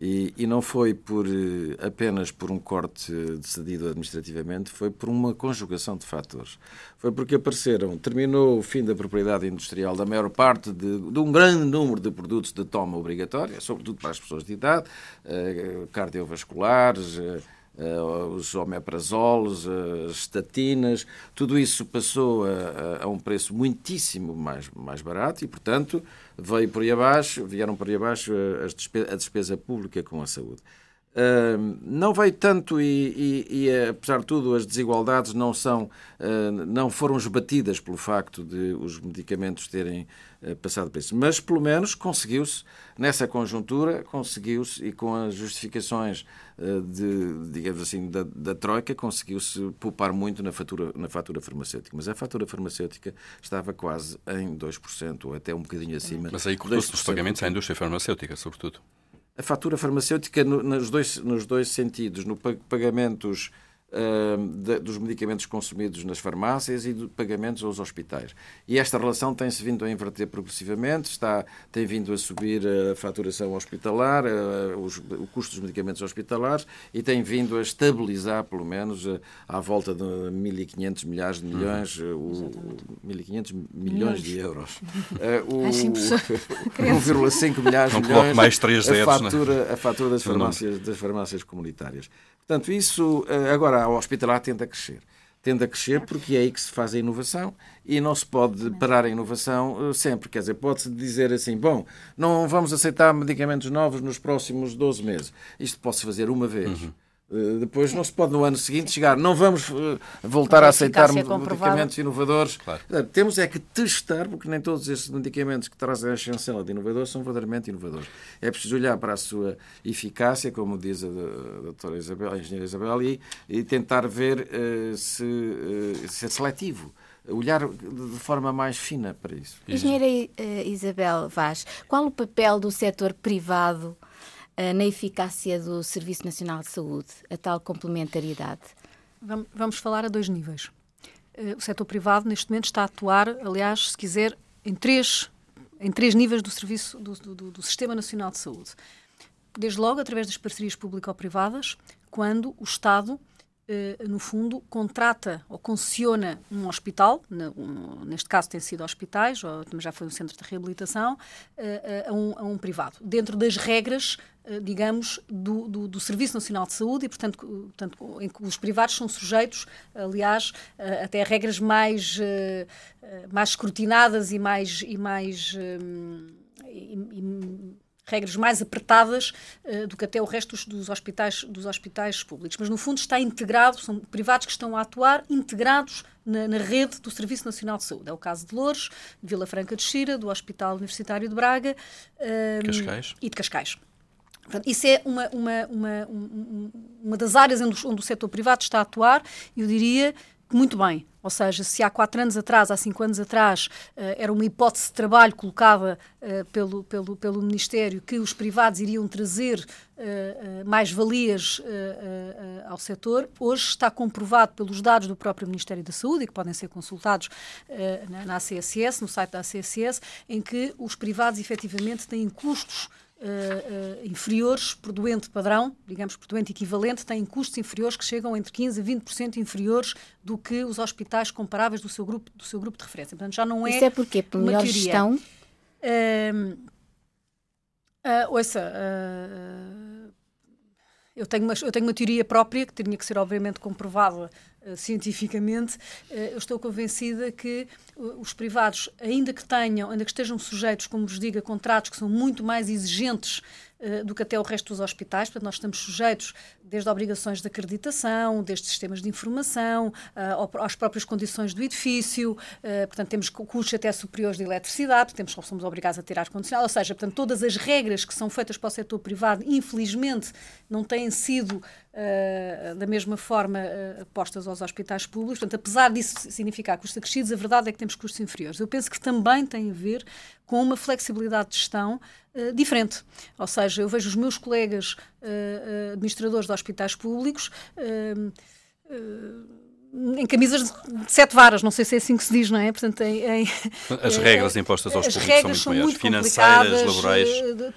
E, e, não foi por apenas por um corte decidido administrativamente, foi por uma conjugação de fatores. Foi porque apareceram, terminou o fim da propriedade industrial da maior parte de, de um grande número de produtos de toma obrigatória, sobretudo para as pessoas de idade, eh, cardiovasculares, eh, os omeprazoles, as estatinas, tudo isso passou a, a, um preço muitíssimo mais, mais barato e, portanto, veio por aí abaixo, vieram por aí abaixo a, despesa, a despesa pública com a saúde. Uh, não veio tanto e, e, e, apesar de tudo as desigualdades não são uh, não foram esbatidas pelo facto de os medicamentos terem uh, passado por isso. Mas pelo menos conseguiu-se nessa conjuntura conseguiu-se e com as justificações de digamos assim da, da troika conseguiu-se poupar muito na fatura na fatura farmacêutica. Mas a fatura farmacêutica estava quase em 2% ou até um bocadinho acima mas aí cortou-se os pagamentos à indústria farmacêutica sobretudo a fatura farmacêutica nos, dois, nos dois sentidos, no pagamentos dos medicamentos consumidos nas farmácias e de pagamentos aos hospitais. E esta relação tem-se vindo a inverter progressivamente, está, tem vindo a subir a faturação hospitalar, os, o custo dos medicamentos hospitalares e tem vindo a estabilizar, pelo menos, à volta de 1.500 milhares de milhões, uhum. 1.500 milhões de euros. *laughs* o 1,5 *laughs* milhares de milhões mais três a, fatura, a fatura das farmácias, das farmácias comunitárias. Portanto, isso eh, agora a hospitalar tende a crescer. Tende a crescer porque é aí que se faz a inovação e não se pode parar a inovação eh, sempre. Quer dizer, pode-se dizer assim: bom, não vamos aceitar medicamentos novos nos próximos 12 meses. Isto pode-se fazer uma vez. Uhum depois não se pode no ano seguinte chegar, não vamos eh, voltar a aceitar medicamentos inovadores. Claro. Temos é que testar, porque nem todos esses medicamentos que trazem a chancela de inovadores são verdadeiramente inovadores. É preciso olhar para a sua eficácia, como diz a doutora Isabel, a engenheira Isabel, e, e tentar ver uh, se, uh, se é seletivo olhar de forma mais fina para isso. Engenheira Isabel Vaz, qual o papel do setor privado eh, na eficácia do Serviço Nacional de Saúde, a tal complementariedade? Vamos falar a dois níveis. Eh, o setor privado, neste momento, está a atuar, aliás, se quiser, em três, em três níveis do serviço do, do, do Sistema Nacional de Saúde. Desde logo, através das parcerias público-privadas, quando o Estado eh, no fundo, contrata ou concessiona um hospital, neste caso tem sido hospitais, ou já foi um centro de reabilitação, eh, a um, a um privado, dentro das regras, eh, digamos, do, do, do, Serviço Nacional de Saúde e, portanto, portanto, em que os privados são sujeitos, aliás, até a regras mais, mais escrutinadas e mais. E mais e, e, regras mais apertadas uh, do que até o resto dos, dos, hospitais, dos hospitais públicos. Mas, no fundo, está integrado, são privados que estão a atuar integrados na, na, rede do Serviço Nacional de Saúde. É o caso de Louros, de Vila Franca de Xira, do Hospital Universitário de Braga Cascais. e de Cascais. Portanto, isso é uma, uma, uma, uma das áreas onde, onde o setor privado está a atuar, eu diria muito bem. Ou seja, se há quatro anos atrás, há cinco anos atrás, uh, era uma hipótese de trabalho colocada uh, pelo, pelo, pelo Ministério que os privados iriam trazer uh, mais-valias ao setor, hoje está comprovado pelos dados do próprio Ministério da Saúde, e que podem ser consultados na, na ACSS, no site da ACSS, em que os privados efetivamente têm custos Uh, uh, inferiores por doente padrão, digamos por doente equivalente, têm custos inferiores que chegam entre 15% a 20% inferiores do que os hospitais comparáveis do seu grupo, do seu grupo de referência. Portanto, já não é. Isso é porque por melhor teoria. gestão. Uh, uh, ouça, eu tenho, uma, eu tenho uma teoria própria que tinha que ser, obviamente, comprovada uh, cientificamente, uh, eu estou convencida que os privados, ainda que tenham, ainda que estejam sujeitos, como vos digo, a contratos que são muito mais exigentes eh, do que até o resto dos hospitais. Portanto, nós estamos sujeitos desde obrigações de acreditação, desde sistemas de informação, às próprias condições do edifício, portanto, temos custos até superiores de eletricidade, temos, somos obrigados a ter ar-condicionado, ou seja, portanto, todas as regras que são feitas para o setor privado, infelizmente, não têm sido uh, da mesma forma postas aos hospitais públicos. Portanto, apesar disso significar custos acrescidos, a verdade é que temos custos inferiores. Eu penso que também tem a ver com uma flexibilidade de gestão uh, diferente. Ou seja, eu vejo os meus colegas uh, administradores de hospitais públicos em camisas de sete varas, não sei se é assim que se diz, não é? Portanto, em, em, as regras impostas aos públicos são muito maiores, financeiras, laborais.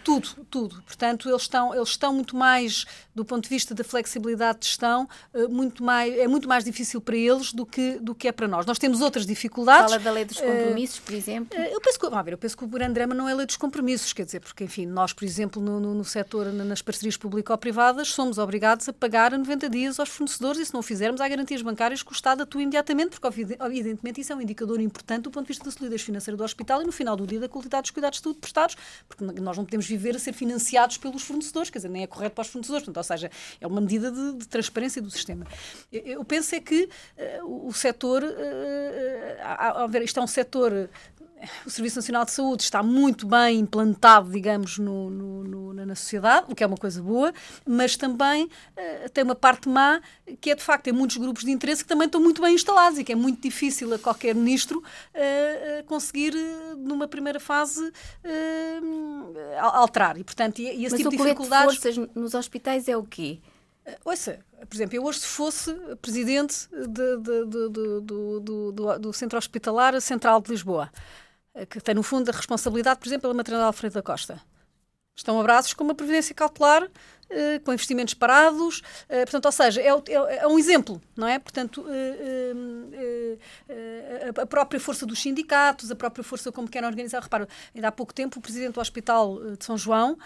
Tudo, tudo. Portanto, eles estão, eles estão muito mais do ponto de vista da flexibilidade de gestão, eh, muito mais, é muito mais difícil para eles do que, do que é para nós. Nós temos outras dificuldades. Fala da lei dos eh, compromissos, por exemplo? Eh, eu penso que, ver, eu penso que o grande drama não é a lei dos compromissos, quer dizer, porque, enfim, nós, por exemplo, no, no, no setor, nas parcerias público-privadas, somos obrigados a pagar a 90 dias aos fornecedores e, se não o fizermos, há garantias bancárias que o Estado atua imediatamente, porque, evidentemente, isso é um indicador importante do ponto de vista da solidez financeira do hospital e, no final do dia, da qualidade dos cuidados de saúde prestados, porque nós não podemos viver a ser financiados pelos fornecedores, quer dizer, nem é correto para os fornecedores. Portanto, ou seja, é uma medida de, de transparência do sistema. Eu, penso é que uh, o, setor, uh, a, a isto é um setor o Serviço Nacional de Saúde está muito bem implantado, digamos, no, no, no, na sociedade, o que é uma coisa boa, mas também uh, tem uma parte má, que é de facto, tem muitos grupos de interesse que também estão muito bem instalados e que é muito difícil a qualquer ministro uh, conseguir, numa primeira fase, alterar. E, portanto, e, e esse mas tipo de dificuldades. De forças nos hospitais é o quê? Uh, ouça, por exemplo, eu hoje se fosse presidente de, de, de, do, do, do, do, Centro Hospitalar Central de Lisboa, que tem no fundo a responsabilidade, por exemplo, pela maternidade Alfredo da Costa. Estão abraços com uma previdência cautelar eh, com investimentos parados, eh, portanto, ou seja, é, é, é, um exemplo, não é? Portanto, eh, a própria força dos sindicatos, a própria força como querem organizar. Repara, ainda há pouco tempo o presidente do Hospital de São João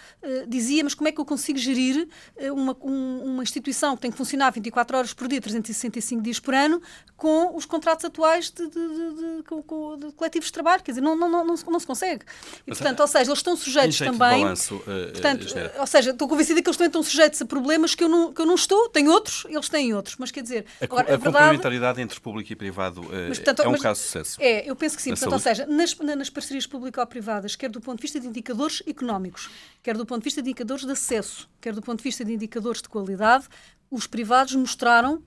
dizia, mas como é que eu consigo gerir uma, uma instituição que tem que funcionar 24 horas por dia, 365 dias por ano, com os contratos atuais de, de, de, de coletivos de trabalho? Quer dizer, não, não, não, não, não se consegue. E, portanto, ou seja, eles estão sujeitos também. Balanço, portanto, ou seja, estou convencida que eles estão estão sujeitos a problemas que eu não, que eu não estou, tenho outros, eles têm outros. Mas quer dizer. A, agora, a, a verdade... complementaridade entre público e privado uh, mas, portanto, é um mas, caso de sucesso. É, eu penso que sim. Portanto, ou seja, nas, nas parcerias público-privadas, quer do ponto de vista de indicadores económicos, quer do ponto de vista de indicadores de acesso, quer do ponto de vista de indicadores de qualidade, os privados mostraram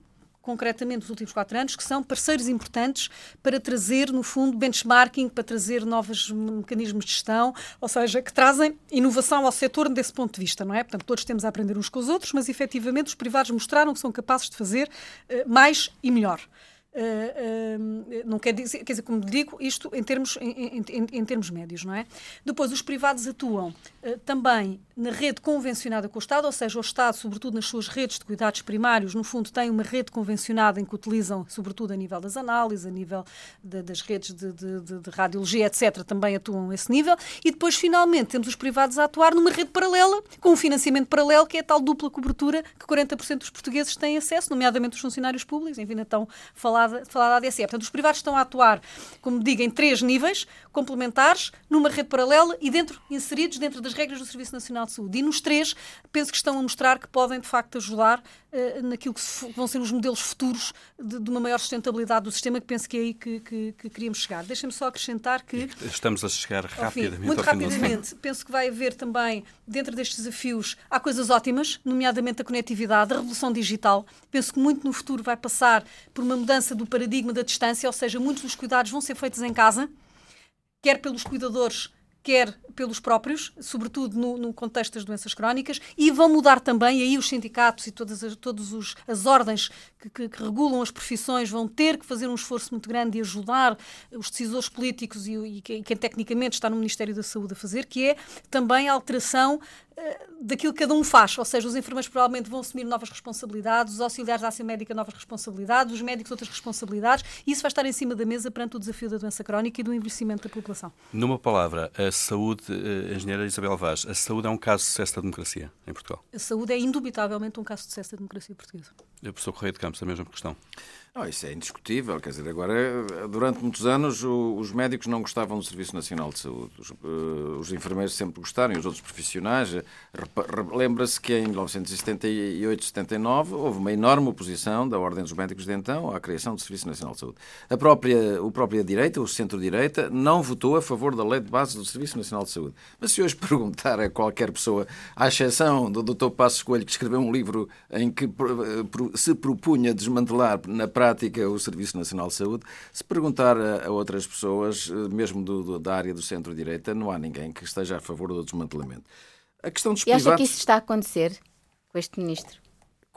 concretamente nos últimos quatro anos, que são parceiros importantes para trazer, no fundo, benchmarking, para trazer novos mecanismos de gestão, ou seja, que trazem inovação ao setor desse ponto de vista, não é? Portanto, todos temos a aprender uns com os outros, mas efetivamente os privados mostraram que são capazes de fazer uh, mais e melhor. Uh, uh, não quer dizer, quer dizer, como digo, isto em termos, em, em, em termos médios, não é? Depois, os privados atuam uh, também na rede convencionada com o Estado, ou seja, o Estado, sobretudo nas suas redes de cuidados primários, no fundo, tem uma rede convencionada em que utilizam, sobretudo a nível das análises, a nível de, das redes de, de, de, radiologia, etc., também atuam a esse nível. E depois, finalmente, temos os privados a atuar numa rede paralela, com um financiamento paralelo, que é a tal dupla cobertura que 40% dos portugueses têm acesso, nomeadamente os funcionários públicos, enfim, então falar falada, falada a ADSE. Portanto, os privados estão a atuar, como digo, em três níveis complementares, numa rede paralela e dentro, inseridos dentro das regras do Serviço Nacional de Saúde. E nos três, penso que estão a mostrar que podem, de facto, ajudar naquilo que vão ser os modelos futuros de, de, uma maior sustentabilidade do sistema, que penso que é aí que, que, que queríamos chegar. Deixem-me só acrescentar que... Estamos a chegar rapidamente fim, Muito rapidamente. Penso que vai haver também, dentro destes desafios, há coisas ótimas, nomeadamente a conectividade, a revolução digital. Penso que muito no futuro vai passar por uma mudança do paradigma da distância, ou seja, muitos dos cuidados vão ser feitos em casa, quer pelos cuidadores, quer pelos próprios, sobretudo no, no, contexto das doenças crónicas, e vão mudar também, aí os sindicatos e todas as, todas os, as ordens que, que, que, regulam as profissões vão ter que fazer um esforço muito grande e ajudar os decisores políticos e, e quem, tecnicamente está no Ministério da Saúde a fazer, que é também a alteração daquilo que cada um faz, ou seja, os enfermeiros provavelmente vão assumir novas responsabilidades, os auxiliares da ação médica novas responsabilidades, os médicos outras responsabilidades, e isso vai estar em cima da mesa perante o desafio da doença crónica e do envelhecimento da população. Numa palavra, a saúde, a eh, engenheira Isabel Vaz, a saúde é um caso de sucesso da democracia em Portugal? A saúde é indubitavelmente um caso de sucesso da democracia portuguesa. professor Correia de Campos, a mesma questão. Não, isso é indiscutível. Quer dizer, agora, durante muitos anos, o, os médicos não gostavam do Serviço Nacional de Saúde. Os, uh, os enfermeiros sempre gostaram e os outros profissionais. Lembra-se que em 1978, 79, houve uma enorme oposição da Ordem dos Médicos de então à criação do Serviço Nacional de Saúde. A própria, o própria direita, o centro-direita, não votou a favor da lei de base do Serviço Nacional de Saúde. Mas se hoje *laughs* perguntar a qualquer pessoa, à exceção do Dr. Passos Coelho, que escreveu um livro em que se propunha desmantelar na prática o Serviço Nacional de Saúde. Se perguntar a, a outras pessoas, eh, mesmo do, do, da área do centro-direita, não há ninguém que esteja a favor do desmantelamento. A questão dos e privados... acha que isso está a acontecer com este ministro?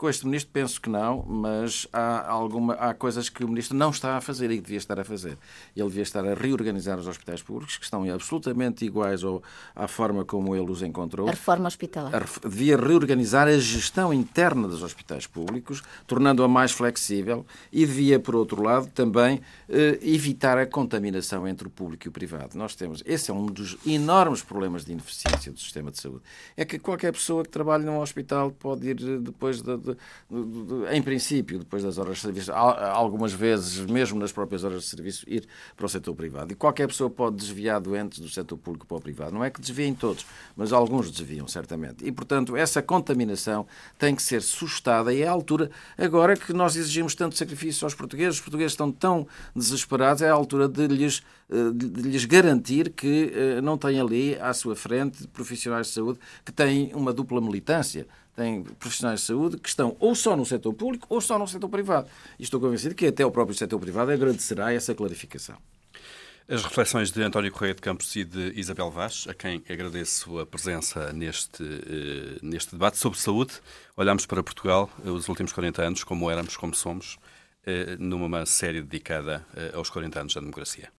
Com este ministro penso que não, mas há, alguma, há coisas que o ministro não está a fazer e que devia estar a fazer. Ele devia estar a reorganizar os hospitais públicos, que estão absolutamente iguais ao, à forma como ele os encontrou. A reforma hospitalar. A, devia reorganizar a gestão interna dos hospitais públicos, tornando-a mais flexível e devia, por outro lado, também eh, evitar a contaminação entre o público e o privado. Nós temos, esse é um dos enormes problemas de ineficiência do sistema de saúde. É que qualquer pessoa que trabalhe num hospital pode ir eh, depois de, de em princípio, depois das horas de serviço, algumas vezes, mesmo nas próprias horas de serviço, ir para o setor privado. E qualquer pessoa pode desviar doentes do setor público para o privado. Não é que desviem todos, mas alguns desviam, certamente. E, portanto, essa contaminação tem que ser sustada e é a altura, agora que nós exigimos tanto sacrifício aos portugueses, os portugueses estão tão desesperados, é a altura de lhes, eh, de lhes garantir que eh, não têm ali à sua frente profissionais de saúde que têm uma dupla militância tem profissionais de saúde que estão ou só no setor público ou só no setor privado. E estou convencido que até o próprio setor privado agradecerá essa clarificação. As reflexões de António Correia de Campos e de Isabel Vaz, a quem agradeço a presença neste, eh, neste debate sobre saúde. Olhamos para Portugal, eh, os últimos 40 anos, como éramos, como somos, eh, numa série dedicada aos 40 anos da democracia.